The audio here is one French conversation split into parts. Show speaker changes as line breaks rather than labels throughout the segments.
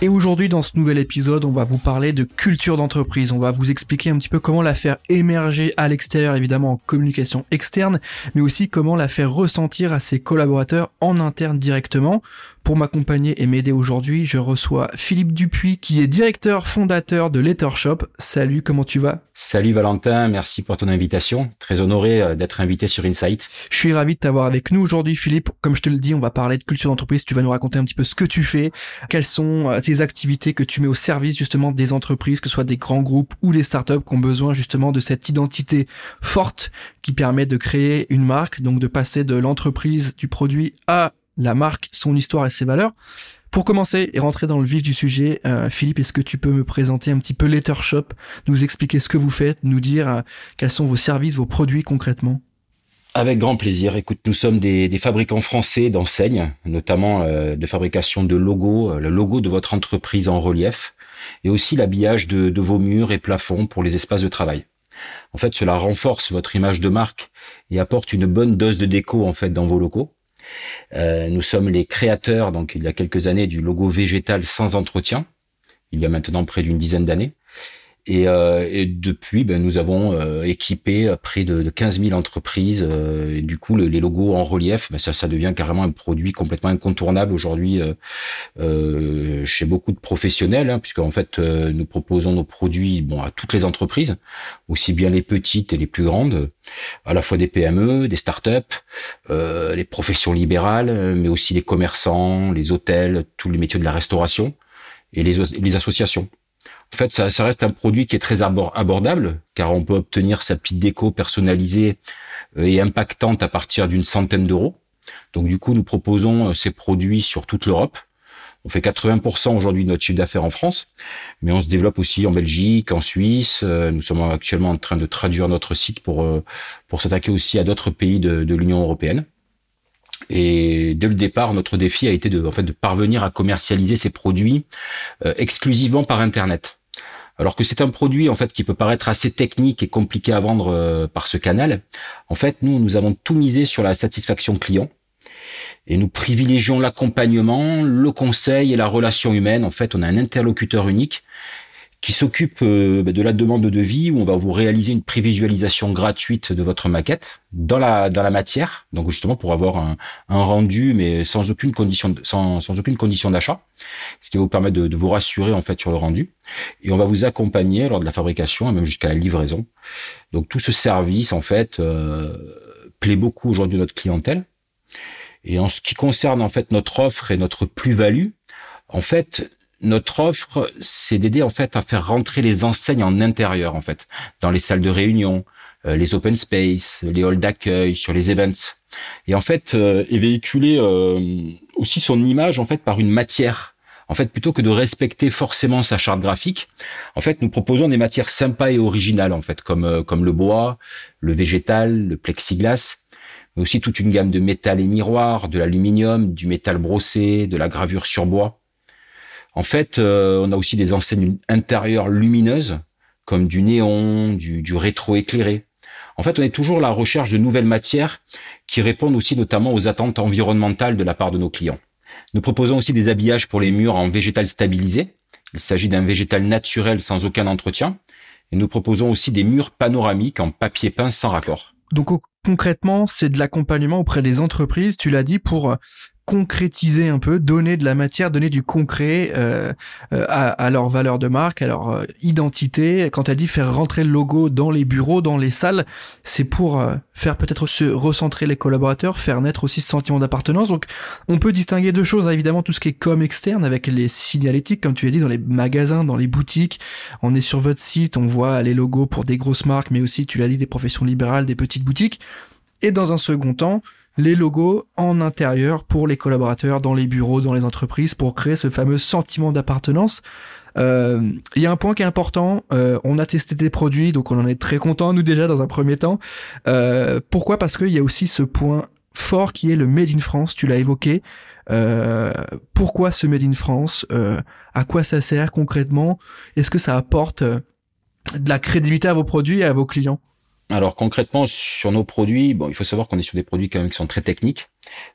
Et aujourd'hui, dans ce nouvel épisode, on va vous parler de culture d'entreprise. On va vous expliquer un petit peu comment la faire émerger à l'extérieur, évidemment en communication externe, mais aussi comment la faire ressentir à ses collaborateurs en interne directement. Pour m'accompagner et m'aider aujourd'hui, je reçois Philippe Dupuis, qui est directeur fondateur de Lettershop. Salut, comment tu vas?
Salut Valentin, merci pour ton invitation. Très honoré euh, d'être invité sur Insight.
Je suis ravi de t'avoir avec nous aujourd'hui, Philippe. Comme je te le dis, on va parler de culture d'entreprise. Tu vas nous raconter un petit peu ce que tu fais, quelles sont euh, tes activités que tu mets au service justement des entreprises, que ce soit des grands groupes ou des startups qui ont besoin justement de cette identité forte qui permet de créer une marque, donc de passer de l'entreprise, du produit à la marque, son histoire et ses valeurs. Pour commencer et rentrer dans le vif du sujet, euh, Philippe, est-ce que tu peux me présenter un petit peu Lettershop, nous expliquer ce que vous faites, nous dire euh, quels sont vos services, vos produits concrètement?
Avec grand plaisir. Écoute, nous sommes des, fabricants français d'enseignes, notamment euh, de fabrication de logos, le logo de votre entreprise en relief, et aussi l'habillage de, de, vos murs et plafonds pour les espaces de travail. En fait, cela renforce votre image de marque et apporte une bonne dose de déco en fait dans vos locaux. Euh, nous sommes les créateurs, donc il y a quelques années, du logo végétal sans entretien. Il y a maintenant près d'une dizaine d'années. Et, euh, et, depuis, ben, nous avons euh, équipé près de, de 15 000 entreprises. Euh, du coup, les logos en relief, ben, ça, ça, devient carrément un produit complètement incontournable aujourd'hui euh, chez beaucoup de professionnels, hein, puisque en fait, nous proposons nos produits bon à toutes les entreprises, aussi bien les petites et les plus grandes, à la fois des PME, des startups, les professions libérales, mais aussi les commerçants, les hôtels, tous les métiers de la restauration et les, les associations. En fait, ça, reste un produit qui est très abordable, car on peut obtenir sa petite déco personnalisée euh, et impactante à partir d'une centaine d'euros. Donc du coup, nous proposons euh, ces produits sur toute l'Europe. On fait 80% aujourd'hui de notre chiffre d'affaires en France, mais on se développe aussi en Belgique, en Suisse. Euh, nous sommes actuellement en train de traduire notre site pour pour s'attaquer aussi à d'autres pays de, de l'Union européenne. Et dès le départ, notre défi a été de, en fait, de parvenir à commercialiser ces produits exclusivement par Internet alors que c'est un produit en fait qui peut paraître assez technique et compliqué à vendre euh, par ce canal. En fait, nous nous avons tout misé sur la satisfaction client et nous privilégions l'accompagnement, le conseil et la relation humaine. En fait, on a un interlocuteur unique qui s'occupe euh, de la demande de devis où on va vous réaliser une prévisualisation gratuite de votre maquette dans la dans la matière. Donc justement pour avoir un, un rendu mais sans aucune condition sans, sans aucune condition d'achat. Ce qui va vous permettre de, de, vous rassurer en fait sur le rendu. Et on va vous accompagner lors de la fabrication et même jusqu'à la livraison. Donc tout ce service en fait euh, plaît beaucoup aujourd'hui à notre clientèle. Et en ce qui concerne en fait notre offre et notre plus-value en fait notre offre, c'est d'aider en fait à faire rentrer les enseignes en intérieur en fait, dans les salles de réunion, euh, les open space, les halls d'accueil, sur les events, et en fait euh, et véhiculer euh, aussi son image en fait par une matière. En fait, plutôt que de respecter forcément sa charte graphique, en fait, nous proposons des matières sympas et originales en fait, comme comme le bois, le végétal, le plexiglas, mais aussi toute une gamme de métal et miroirs, de l'aluminium, du métal brossé, de la gravure sur bois. En fait, euh, on a aussi des enseignes intérieures lumineuses, comme du néon, du, du rétro-éclairé. En fait, on est toujours à la recherche de nouvelles matières qui répondent aussi notamment aux attentes environnementales de la part de nos clients. Nous proposons aussi des habillages pour les murs en végétal stabilisé. Il s'agit d'un végétal naturel sans aucun entretien. Et nous proposons aussi des murs panoramiques en papier peint sans raccord.
Donc concrètement, c'est de l'accompagnement auprès des entreprises, tu l'as dit, pour concrétiser un peu, donner de la matière, donner du concret euh, euh, à, à, leur valeur de marque, à leur euh, identité. Quand tu as dit faire rentrer le logo dans les bureaux, dans les salles, c'est pour faire peut-être se recentrer les collaborateurs, faire naître aussi ce sentiment d'appartenance. Donc on peut distinguer deux choses, hein, évidemment tout ce qui est com externe avec les signalétiques, comme tu as dit, dans les magasins, dans les boutiques. On est sur votre site, on voit les logos pour des grosses marques, mais aussi, tu l'as dit, des professions libérales, des petites boutiques. Et dans un second temps, les logos en intérieur pour les collaborateurs, dans les bureaux, dans les entreprises, pour créer ce fameux sentiment d'appartenance. Euh, il y a un point qui est important, euh, on a testé des produits, donc on en est très content nous déjà dans un premier temps. Euh, pourquoi? Parce qu'il y a aussi ce point fort qui est le Made in France. Tu l'as évoqué. Euh, pourquoi ce Made in France? Euh, À quoi ça sert concrètement? Est-ce que ça apporte de la crédibilité à vos produits et à vos clients?
Alors concrètement sur nos produits, bon, il faut savoir qu'on est sur des produits quand même qui sont très techniques,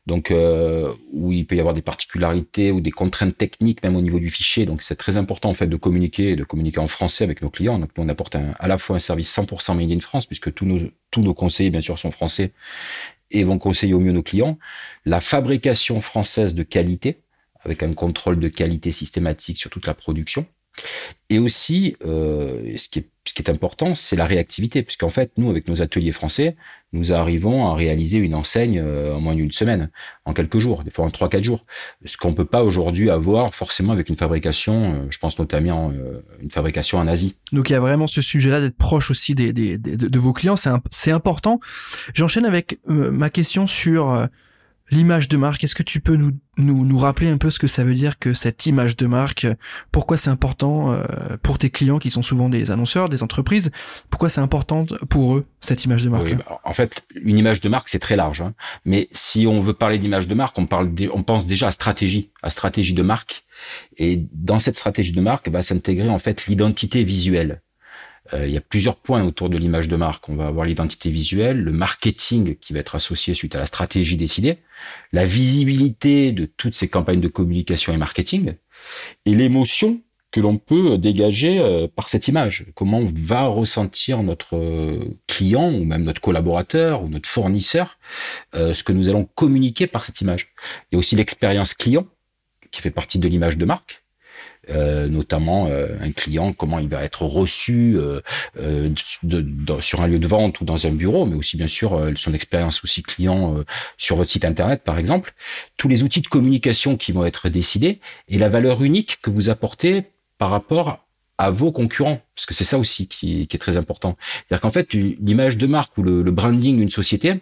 donc euh, où il peut y avoir des particularités ou des contraintes techniques même au niveau du fichier. Donc c'est très important en fait de communiquer de communiquer en français avec nos clients. Donc nous on apporte à la fois un service 100% made in France puisque tous nos tous nos conseillers bien sûr sont français et vont conseiller au mieux nos clients. La fabrication française de qualité avec un contrôle de qualité systématique sur toute la production. Et aussi, euh, ce, qui est, important, c'est la réactivité, puisqu'en fait, nous, avec nos ateliers français, nous arrivons à réaliser une enseigne euh, en moins d'une semaine, en quelques jours, des fois en trois, quatre jours. Ce qu'on peut pas aujourd'hui avoir forcément avec une fabrication, euh, je pense notamment une fabrication en Asie.
Donc il y a vraiment ce sujet-là d'être proche aussi de, vos clients, c'est important. J'enchaîne avec ma question sur l'image de marque. Est-ce que tu peux nous, nous, nous rappeler un peu ce que ça veut dire que cette image de marque, pourquoi c'est important euh, pour tes clients qui sont souvent des annonceurs, des entreprises, pourquoi c'est important pour eux cette image de marque?
Bah, En fait, une image de marque c'est très large, hein. mais si on veut parler d'image de marque, on parle, on pense déjà à stratégie, à stratégie de marque, et dans cette stratégie de marque va s'intégrer en fait l'identité visuelle. Euh, il y a plusieurs points autour de l'image de marque. On va avoir l'identité visuelle, le marketing qui va être associé suite à la stratégie décidée, la visibilité de toutes ces campagnes de communication et marketing, et l'émotion que l'on peut dégager euh, par cette image. Comment va ressentir notre euh, client ou même notre collaborateur ou notre fournisseur ce que nous allons communiquer par cette image. Il y a aussi l'expérience client qui fait partie de l'image de marque. Euh, notamment euh, un client, comment il va être reçu euh, de, sur un lieu de vente ou dans un bureau, mais aussi bien sûr son expérience aussi client sur votre site internet par exemple, tous les outils de communication qui vont être décidés et la valeur unique que vous apportez par rapport à vos concurrents, parce que c'est ça aussi qui, qui, est très important. C'est-à-dire qu'en fait, l'image de marque ou le, le branding d'une société,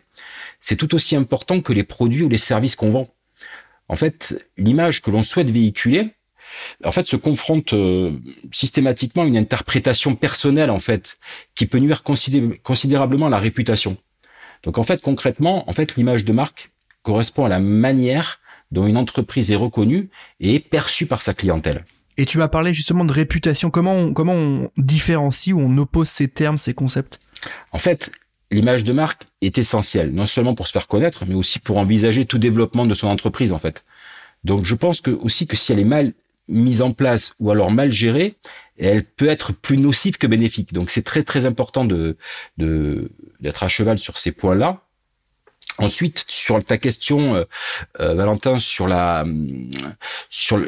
c'est tout aussi important que les produits ou les services qu'on vend. En fait, l'image que l'on souhaite véhiculer, en fait, se confronte euh, systématiquement à une interprétation personnelle, en fait, qui peut nuire considérablement à la réputation. Donc, en fait, concrètement, en fait, l'image de marque correspond à la manière dont une entreprise est reconnue et est perçue par sa clientèle.
Et tu m'as parlé justement de réputation. Comment on, comment on différencie ou on oppose ces termes, ces concepts?
En fait, l'image de marque est essentielle, non seulement pour se faire connaître, mais aussi pour envisager tout développement de son entreprise, en fait. Donc, je pense que aussi que si elle est mal mise en place ou alors mal gérée, elle peut être plus nocive que bénéfique. Donc c'est très très important de d'être à cheval sur ces points-là. Ensuite, sur ta question, euh, euh, Valentin, sur la sur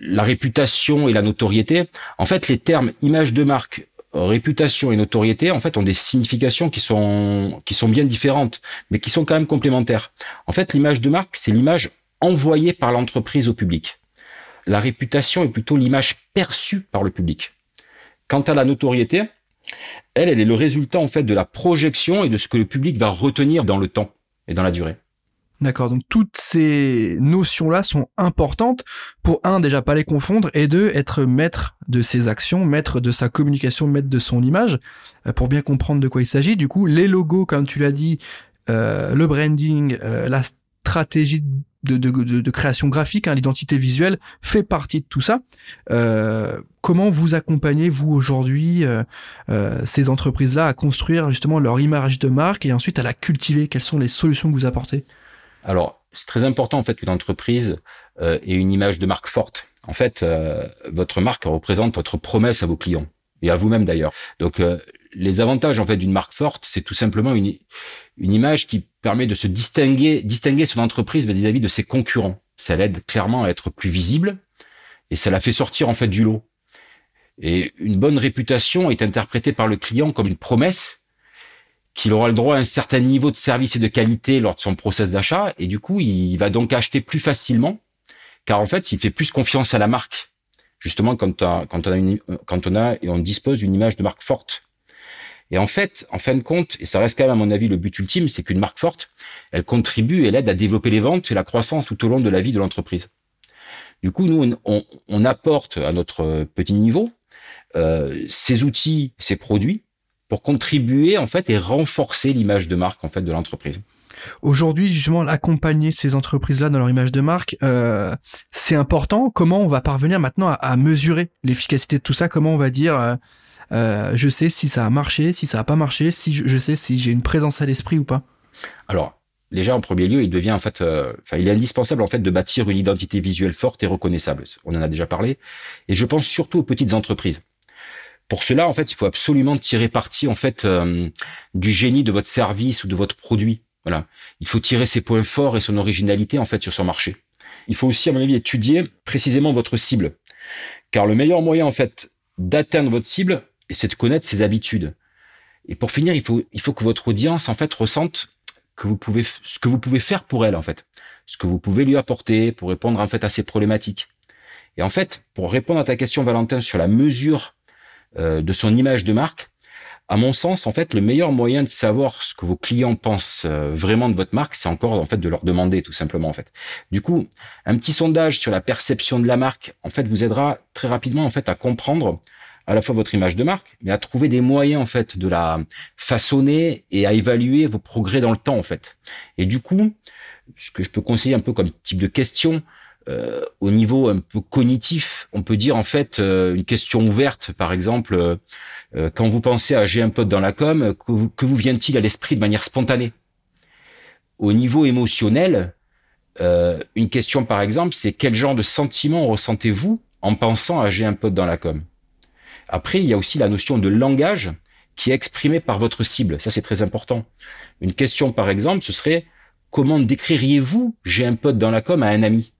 la réputation et la notoriété, en fait, les termes image de marque, réputation et notoriété, en fait, ont des significations qui sont qui sont bien différentes, mais qui sont quand même complémentaires. En fait, l'image de marque, c'est l'image envoyée par l'entreprise au public la réputation est plutôt l'image perçue par le public. Quant à la notoriété, elle, elle est le résultat en fait de la projection et de ce que le public va retenir dans le temps et dans la durée.
D'accord, donc toutes ces notions-là sont importantes pour un déjà pas les confondre et deux être maître de ses actions, maître de sa communication, maître de son image euh, pour bien comprendre de quoi il s'agit. Du coup, les logos, comme tu l'as dit, euh, le branding, euh, la stratégie de, création graphique, hein, l'identité visuelle fait partie de tout ça. Euh, comment vous accompagnez vous aujourd'hui euh, euh, ces entreprises-là à construire justement leur image de marque et ensuite à la cultiver? Quelles sont les solutions que vous apportez?
Alors c'est très important en fait qu'une entreprise ait une image de marque forte. En fait, votre marque représente votre promesse à vos clients et à vous-même d'ailleurs. Donc les avantages en fait d'une marque forte, c'est tout simplement une, une image qui permet de se distinguer, distinguer son entreprise vis-à-vis de ses concurrents. Ça l'aide clairement à être plus visible et ça la fait sortir en fait du lot. Et une bonne réputation est interprétée par le client comme une promesse qu'il aura le droit à un certain niveau de service et de qualité lors de son process d'achat et du coup il va donc acheter plus facilement car en fait il fait plus confiance à la marque justement quand, on a quand on a et on dispose d'une image de marque forte. Et en fait, en fin de compte, et ça reste quand même à mon avis le but ultime, c'est qu'une marque forte, elle contribue et l'aide à développer les ventes et la croissance tout au long de la vie de l'entreprise. Du coup, nous, on, apporte à notre petit niveau euh, ces outils, ces produits pour contribuer en fait et renforcer l'image de marque en fait de l'entreprise.
Aujourd'hui, justement, accompagner ces entreprises-là dans leur image de marque, euh, c'est important. Comment on va parvenir maintenant à, à mesurer l'efficacité de tout ça? Comment on va dire, euh, euh, je sais si ça a marché, si ça a pas marché, si je, je sais si j'ai une présence à l'esprit ou pas
Alors, déjà en premier lieu, il devient en fait, euh, enfin, il est indispensable en fait de bâtir une identité visuelle forte et reconnaissable. On en a déjà parlé, et je pense surtout aux petites entreprises. Pour cela, en fait, il faut absolument tirer parti en fait euh, du génie de votre service ou de votre produit. Voilà, il faut tirer ses points forts et son originalité en fait sur son marché. Il faut aussi, à mon avis, étudier précisément votre cible, car le meilleur moyen en fait d'atteindre votre cible, c'est de connaître ses habitudes. Et pour finir, il faut, il faut que votre audience en fait ressente que vous pouvez, ce que vous pouvez faire pour elle en fait, ce que vous pouvez lui apporter pour répondre en fait à ses problématiques. Et en fait, pour répondre à ta question Valentin sur la mesure euh, de son image de marque, à mon sens, en fait, le meilleur moyen de savoir ce que vos clients pensent euh, vraiment de votre marque, c'est encore en fait de leur demander tout simplement en fait. Du coup, un petit sondage sur la perception de la marque, en fait, vous aidera très rapidement en fait à comprendre à la fois votre image de marque, mais à trouver des moyens en fait de la façonner et à évaluer vos progrès dans le temps en fait. Et du coup, ce que je peux conseiller un peu comme type de question, euh, au niveau un peu cognitif, on peut dire en fait euh, une question ouverte, par exemple, euh, euh quand vous pensez à j'ai un pote dans la com, que vous, que vous vient-il à l'esprit de manière spontanée? Au niveau émotionnel, euh, une question par exemple, c'est quel genre de sentiment ressentez-vous en pensant à j'ai un pote dans la com? Après, il y a aussi la notion de langage qui est exprimé par votre cible. Ça, c'est très important. Une question par exemple, ce serait comment décririez-vous j'ai un pote dans la com à un ami?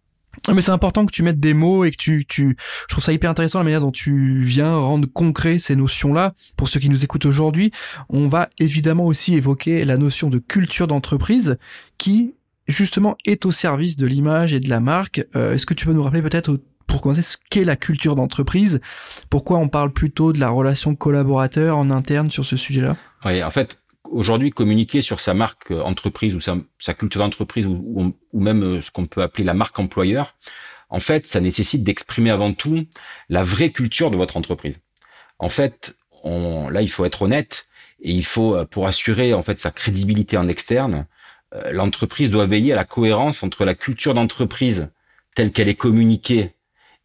Mais c'est important que tu mettes des mots et que tu, tu, je trouve ça hyper intéressant la manière dont tu viens rendre concret ces notions-là. Pour ceux qui nous écoutent aujourd'hui, on va évidemment aussi évoquer la notion de culture d'entreprise qui, justement, est au service de l'image et de la marque. Euh, Est-ce que tu peux nous rappeler peut-être pour commencer ce qu'est la culture d'entreprise Pourquoi on parle plutôt de la relation collaborateur en interne sur ce sujet-là?
Oui, en fait, aujourd'hui communiquer sur sa marque euh, entreprise ou sa, culture d'entreprise ou, même euh, ce qu'on peut appeler la marque employeur, en fait, ça nécessite d'exprimer avant tout la vraie culture de votre entreprise. En fait, là, il faut être honnête et il faut, euh, pour assurer en fait sa crédibilité en externe, l'entreprise doit veiller à la cohérence entre la culture d'entreprise telle qu'elle est communiquée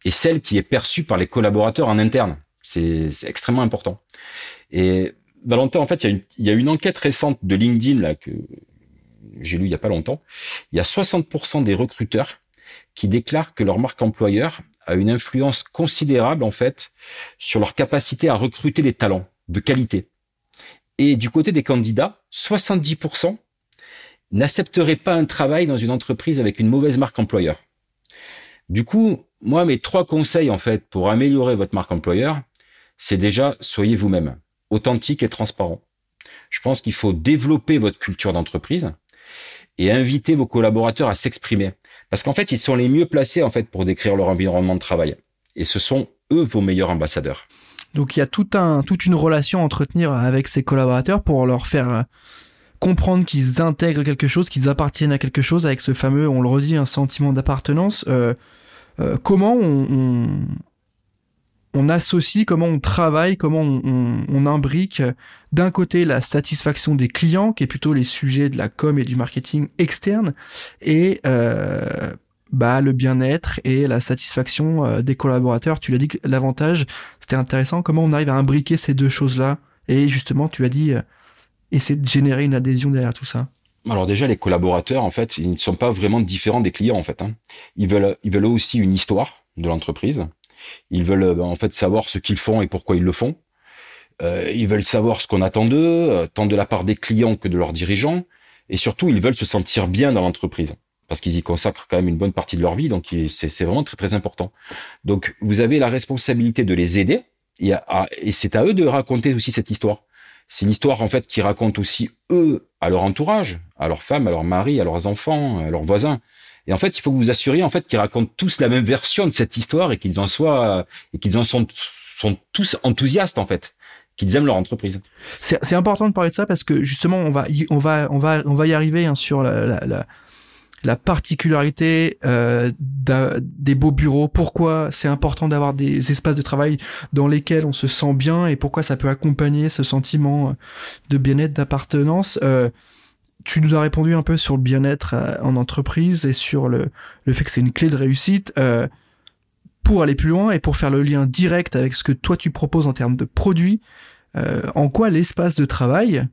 et celle qui est perçue par les collaborateurs en interne. C'est extrêmement important. Et Valentin, en fait, il y, a une, il y a une enquête récente de LinkedIn là que j'ai lu il y a pas longtemps. Il y a 60% des recruteurs qui déclarent que leur marque employeur a une influence considérable en fait sur leur capacité à recruter des talents de qualité. Et du côté des candidats, 70% n'accepteraient pas un travail dans une entreprise avec une mauvaise marque employeur. Du coup, moi, mes trois conseils en fait pour améliorer votre marque employeur, c'est déjà soyez vous-même authentique et transparent. Je pense qu'il faut développer votre culture d'entreprise et inviter vos collaborateurs à s'exprimer. Parce qu'en fait, ils sont les mieux placés en pour décrire leur environnement de travail. Et ce sont eux vos meilleurs ambassadeurs.
Donc il y a tout un, toute une relation à entretenir avec ces collaborateurs pour leur faire euh, comprendre qu'ils intègrent quelque chose, qu'ils appartiennent à quelque chose avec ce fameux, on le redit, un sentiment d'appartenance. Euh, euh, comment on, associe, comment on travaille, comment on, imbrique d'un côté la satisfaction des clients, qui est plutôt les sujets de la com et du marketing externe, et euh, bah, le bien-être et la satisfaction euh, des collaborateurs. Tu l'as dit l'avantage, c'était intéressant. Comment on arrive à imbriquer ces deux choses-là? Et justement, tu as dit, essayer de générer une adhésion derrière tout ça.
Alors déjà, les collaborateurs, en fait, ils ne sont pas vraiment différents des clients, en fait. Hein. Ils veulent, ils veulent aussi une histoire de l'entreprise. Ils veulent euh, en fait savoir ce qu'ils font et pourquoi ils le font. Euh, ils veulent savoir ce qu'on attend d'eux, euh, tant de la part des clients que de leurs dirigeants. Et surtout, ils veulent se sentir bien dans l'entreprise parce qu'ils y consacrent quand même une bonne partie de leur vie. Donc, c'est vraiment très, très important. Donc, vous avez la responsabilité de les aider et c'est à eux de raconter aussi cette histoire. C'est une histoire, en fait, qui raconte aussi eux à leur entourage, à leurs femmes, à leurs maris, à leurs enfants, à leurs voisins. Et en fait, il faut que vous assuriez en fait qu'ils racontent tous la même version de cette histoire et qu'ils en soient et qu'ils en sont, sont tous enthousiastes en fait qu'ils aiment leur entreprise.
C'est important de parler de ça parce que justement on va y, on va on va on va y arriver hein, sur la, la, la, la particularité euh, des beaux bureaux. Pourquoi c'est important d'avoir des espaces de travail dans lesquels on se sent bien et pourquoi ça peut accompagner ce sentiment de bien-être d'appartenance. Euh, tu nous as répondu un peu sur le bien-être euh, en entreprise et sur le, le fait que c'est une clé de réussite. Pour aller plus loin et pour faire le lien direct avec ce que toi tu proposes en termes de produits, en quoi l'espace de travail,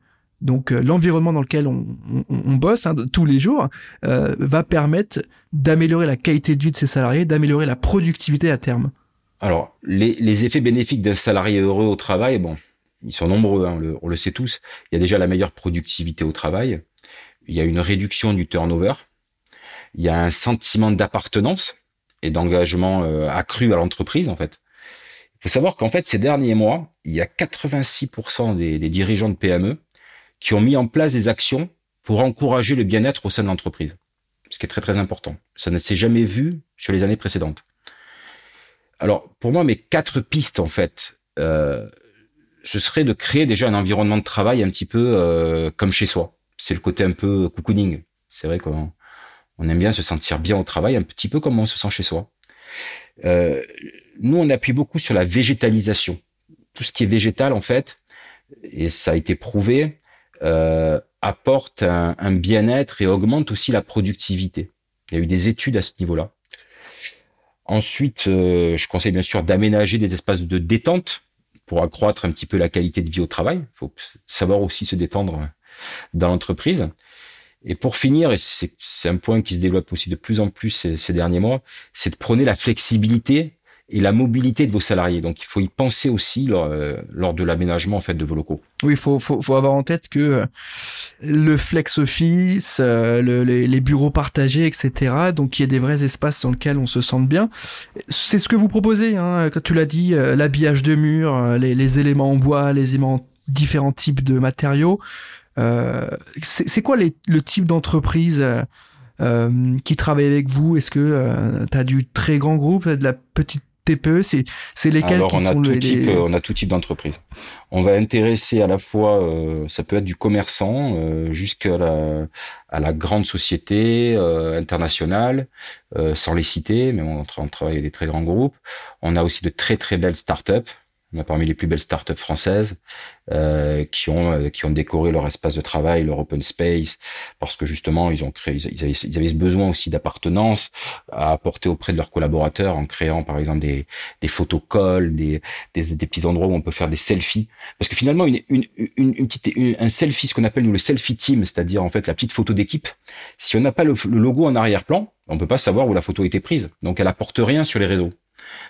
donc euh, l'environnement dans lequel on, on, on bosse hein, tous les jours, euh, va permettre d'améliorer la qualité de vie de ses salariés, d'améliorer la productivité à terme.
Alors, les, les effets bénéfiques d'un salarié heureux au travail, bon, ils sont nombreux, hein, on, le, on le sait tous. Il y a déjà la meilleure productivité au travail, il y a une réduction du turnover, il y a un sentiment d'appartenance et d'engagement euh, accru à l'entreprise, en fait. Il faut savoir qu'en fait, ces derniers mois, il y a 86% des, des, dirigeants de PME qui ont mis en place des actions pour encourager le bien-être au sein de l'entreprise. Ce qui est très, très important. Ça ne s'est jamais vu sur les années précédentes. Alors, pour moi, mes quatre pistes, en fait, euh, ce serait de créer déjà un environnement de travail un petit peu euh, comme chez soi. C'est le côté un peu cocooning. C'est vrai qu'on on aime bien se sentir bien au travail, un petit peu comme on se sent chez soi. Euh, nous, on appuie beaucoup sur la végétalisation. Tout ce qui est végétal, en fait, et ça a été prouvé, euh, apporte un, un bien-être et augmente aussi la productivité. Il y a eu des études à ce niveau-là. Ensuite, euh, je conseille bien sûr d'aménager des espaces de détente pour accroître un petit peu la qualité de vie au travail. Il faut savoir aussi se détendre dans l'entreprise. Et pour finir, et c'est un point qui se développe aussi de plus en plus ces, ces derniers mois, c'est de prôner la flexibilité et la mobilité de vos salariés. Donc, il faut y penser aussi lors, euh, lors de l'aménagement en fait de vos locaux.
Oui, il faut, faut, faut, avoir en tête que euh, le flex office, euh, le, les, les, bureaux partagés, etc. Donc, il y a des vrais espaces dans lesquels on se sente bien. C'est ce que vous proposez, hein, quand tu l'as dit, euh, l'habillage de murs, les, les éléments en bois, les éléments différents types de matériaux. C'est quoi les, le type d'entreprise qui travaille avec vous? Est-ce que tu as du très grand groupe, de la petite TPE C'est c'est lesquels
Alors,
qui
on
sont
a tout
les,
type, on a tout type d'entreprise. On va intéresser à la fois, euh, ça peut être du commerçant euh, jusqu'à la, à la grande société euh, internationale, euh, sans les citer, mais on, on travaille avec des très grands groupes. On a aussi de très très belles startups. On a parmi les plus belles startups françaises euh, qui ont euh, qui ont décoré leur espace de travail, leur open space, parce que justement ils ont créé, ils avaient, ils avaient ce besoin aussi d'appartenance à apporter auprès de leurs collaborateurs en créant par exemple des des photocolles, des, des des petits endroits où on peut faire des selfies, parce que finalement une une une, petite une- un selfie, ce qu'on appelle nous le selfie team, c'est-à-dire en fait la petite photo d'équipe. Si on n'a pas le, le logo en arrière-plan, on peut pas savoir où la photo a été prise, donc elle apporte rien sur les réseaux.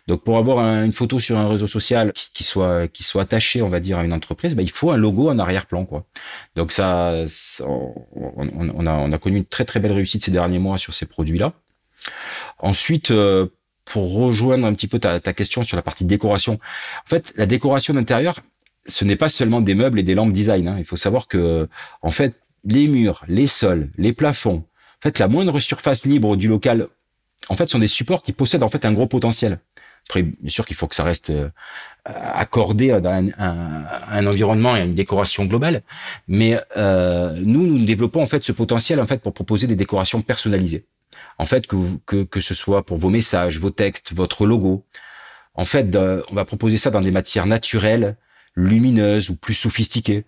Donc pour avoir un- une photo sur un réseau social qui, soit qui soit attachée, on va dire, à une entreprise, ben, il faut un logo en arrière-plan, quoi. Donc ça, on a on a connu une très très belle réussite ces derniers mois sur ces produits-là. Ensuite, euh, pour rejoindre un petit peu ta, ta question sur la partie décoration, en fait, la décoration d'intérieur, ce n'est pas seulement des meubles et des lampes design. hein. Il faut savoir que, en fait, les murs, les sols, les plafonds, en fait, la moindre surface libre du local, en fait, sont des supports qui possèdent en fait un gros potentiel. Après, bien sûr qu'il faut que ça reste euh, accordé à un, un- un environnement et à une décoration globale, mais euh, nous, nous développons en fait ce potentiel en fait pour proposer des décorations personnalisées. En fait, que, que, que ce soit pour vos messages, vos textes, votre logo. En fait, on va proposer ça dans des matières naturelles, lumineuses ou plus sophistiquées.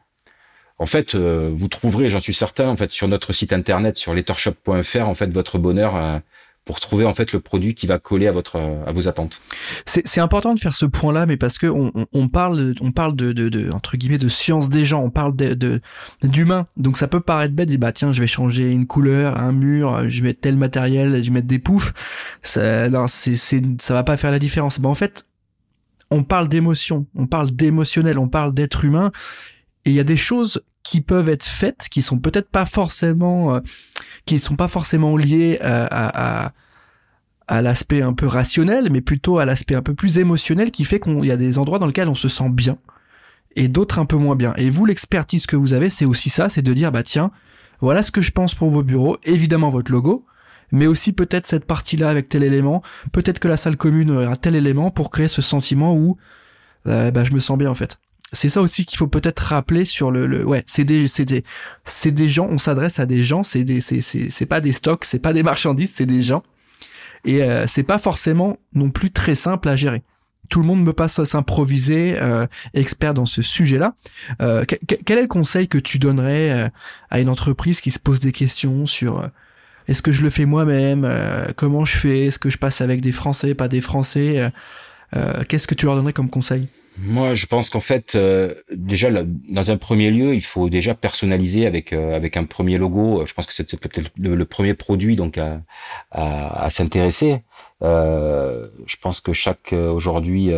En fait, euh, vous trouverez, j'en suis certain, en fait, sur notre site internet, sur lettershop.fr, en fait, votre bonheur euh, pour trouver en fait le produit qui va coller à votre à vos attentes.
C'est important de faire ce point-là, mais parce que on, on- parle, on parle de, de, de entre guillemets de science des gens, on parle de de- d'humain. Donc ça peut paraître bête, dire bah tiens, je vais changer une couleur, un mur, je vais mettre tel matériel, je vais mettre des poufs. Ça, non, c'est c'est ça va pas faire la différence. Bah en fait, on parle d'émotion, on parle d'émotionnel, on parle d'être humain, et il y a des choses qui peuvent être faites, qui sont peut-être pas forcément, euh, qui sont pas forcément liées à à l'aspect un peu rationnel, mais plutôt à l'aspect un peu plus émotionnel qui fait qu'il y a des endroits dans lesquels on se sent bien et d'autres un peu moins bien. Et vous, l'expertise que vous avez, c'est aussi ça, c'est de dire, bah tiens, voilà ce que je pense pour vos bureaux, évidemment votre logo, mais aussi peut-être cette partie-là avec tel élément, peut-être que la salle commune aura tel élément pour créer ce sentiment où euh, bah, je me sens bien en fait. C'est ça aussi qu'il faut peut-être rappeler sur le, le ouais, c'est des c'est des c'est des gens, on s'adresse à des gens, c'est des c'est c'est c'est pas des stocks, c'est pas des marchandises, c'est des gens et euh, c'est pas forcément non plus très simple à gérer. tout le monde ne peut pas s'improviser euh, expert dans ce sujet-là. Euh, quel est le conseil que tu donnerais euh, à une entreprise qui se pose des questions sur est-ce que je le fais moi-même, comment je fais, est-ce que je passe avec des Français, pas des Français, qu'est-ce que tu leur donnerais comme conseil?
Moi, je pense qu'en fait, euh, déjà, dans un premier lieu, il faut déjà personnaliser avec euh, avec un premier logo. Je pense que c'est peut-être le, premier produit donc à, à, s'intéresser. Euh, je pense que chaque euh, aujourd'hui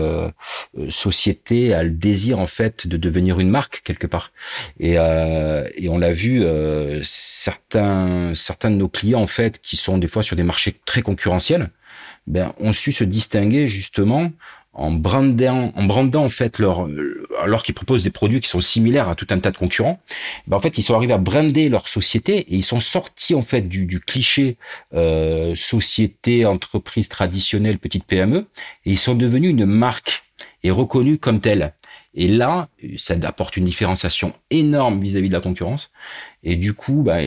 société a le désir en fait de devenir une marque quelque part. Et, et on l'a vu, certains certains de nos clients en fait qui sont des fois sur des marchés très concurrentiels, ben ont su se distinguer justement en brandant, en brandant en fait leur, alors qu'ils proposent des produits qui sont similaires à tout un tas de concurrents, ben en fait ils sont arrivés à brander leur société et ils sont sortis en fait du, cliché euh, société, entreprise traditionnelle, petite PME et ils sont devenus une marque et reconnus comme telle. Et là, ça apporte une différenciation énorme vis-à-vis de la concurrence. Et du coup, bah,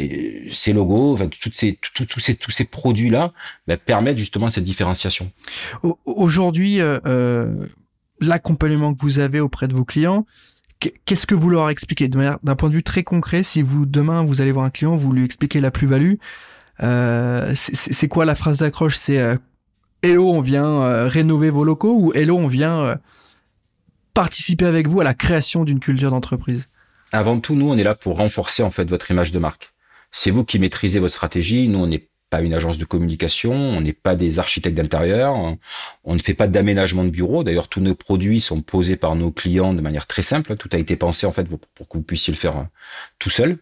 ces logos, toutes ces, tous ces produits-là bah, permettent justement cette différenciation.
Aujourd'hui, euh, euh, l'accompagnement que vous avez auprès de vos clients, qu'est-ce que vous leur expliquez? D'un point de vue très concret Si vous demain vous allez voir un client, vous lui expliquez la plus-value. Euh, c'est quoi la phrase d'accroche? C'est Hello, on vient rénover vos locaux ou Hello, on vient participer avec vous à la création d'une culture d'entreprise
Avant tout, nous, on est là pour renforcer en fait votre image de marque. C'est vous qui maîtrisez votre stratégie. Nous, on n'est pas une agence de communication, on n'est pas des architectes d'intérieur, on, ne fait pas d'aménagement de bureau. D'ailleurs, tous nos produits sont posés par nos clients de manière très simple. Tout a été pensé en fait pour, que vous puissiez le faire euh, tout seul.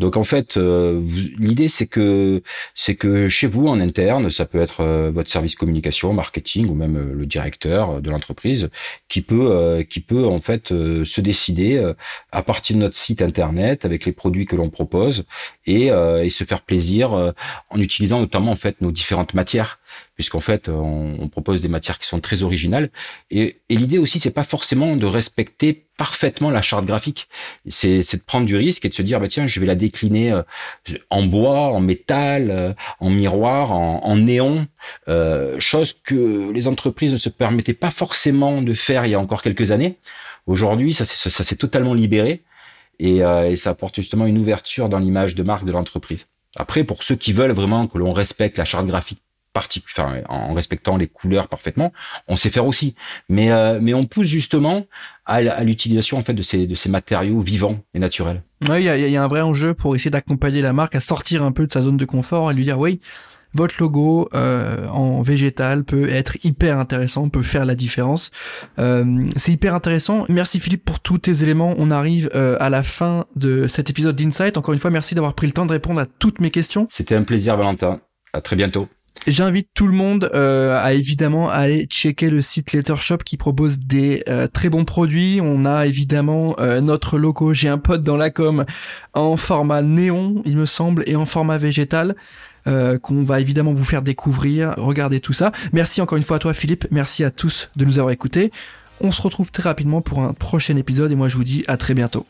Donc en fait, euh, l'idée c'est que c'est que chez vous en interne, ça peut être euh, votre service communication, marketing ou même euh, le directeur de l'entreprise qui peut qui peut en fait se décider à partir de notre site internet avec les produits que l'on propose et, et se faire plaisir en utilisant notamment en fait nos différentes matières puisqu'en fait on, propose des matières qui sont très originales. Et, et l'idée aussi c'est pas forcément de respecter parfaitement la charte graphique. C'est de prendre du risque et de se dire bah tiens je vais la décliner euh, en bois en métal euh, en miroir en, néon euh, chose que les entreprises ne se permettaient pas forcément de faire il y a encore quelques années. Aujourd'hui ça ça s'est totalement libéré et, et ça apporte justement une ouverture dans l'image de marque de l'entreprise. Après pour ceux qui veulent vraiment que l'on respecte la charte graphique enfin, en respectant les couleurs parfaitement, on sait faire aussi. Mais, euh, mais on pousse justement à, l'utilisation en fait de ces, de ces matériaux vivants et naturels.
Oui, il y a, y a, un vrai enjeu pour essayer d'accompagner la marque à sortir un peu de sa zone de confort et lui dire oui, votre logo euh, en végétal peut être hyper intéressant, peut faire la différence. Euh, c'est hyper intéressant. Merci Philippe pour tous tes éléments. On arrive à la fin de cet épisode d'Insight. Encore une fois, merci d'avoir pris le temps de répondre à toutes mes questions.
C'était un plaisir Valentin. À très bientôt.
J'invite tout le monde euh, à évidemment aller checker le site Lettershop qui propose des euh, très bons produits. On a évidemment euh, notre logo J'ai un pote dans la com en format néon, il me semble, et en format végétal. qu'on va évidemment vous faire découvrir. Regardez tout ça. Merci encore une fois à toi Philippe. Merci à tous de nous avoir écoutés. On se retrouve très rapidement pour un prochain épisode et moi je vous dis à très bientôt.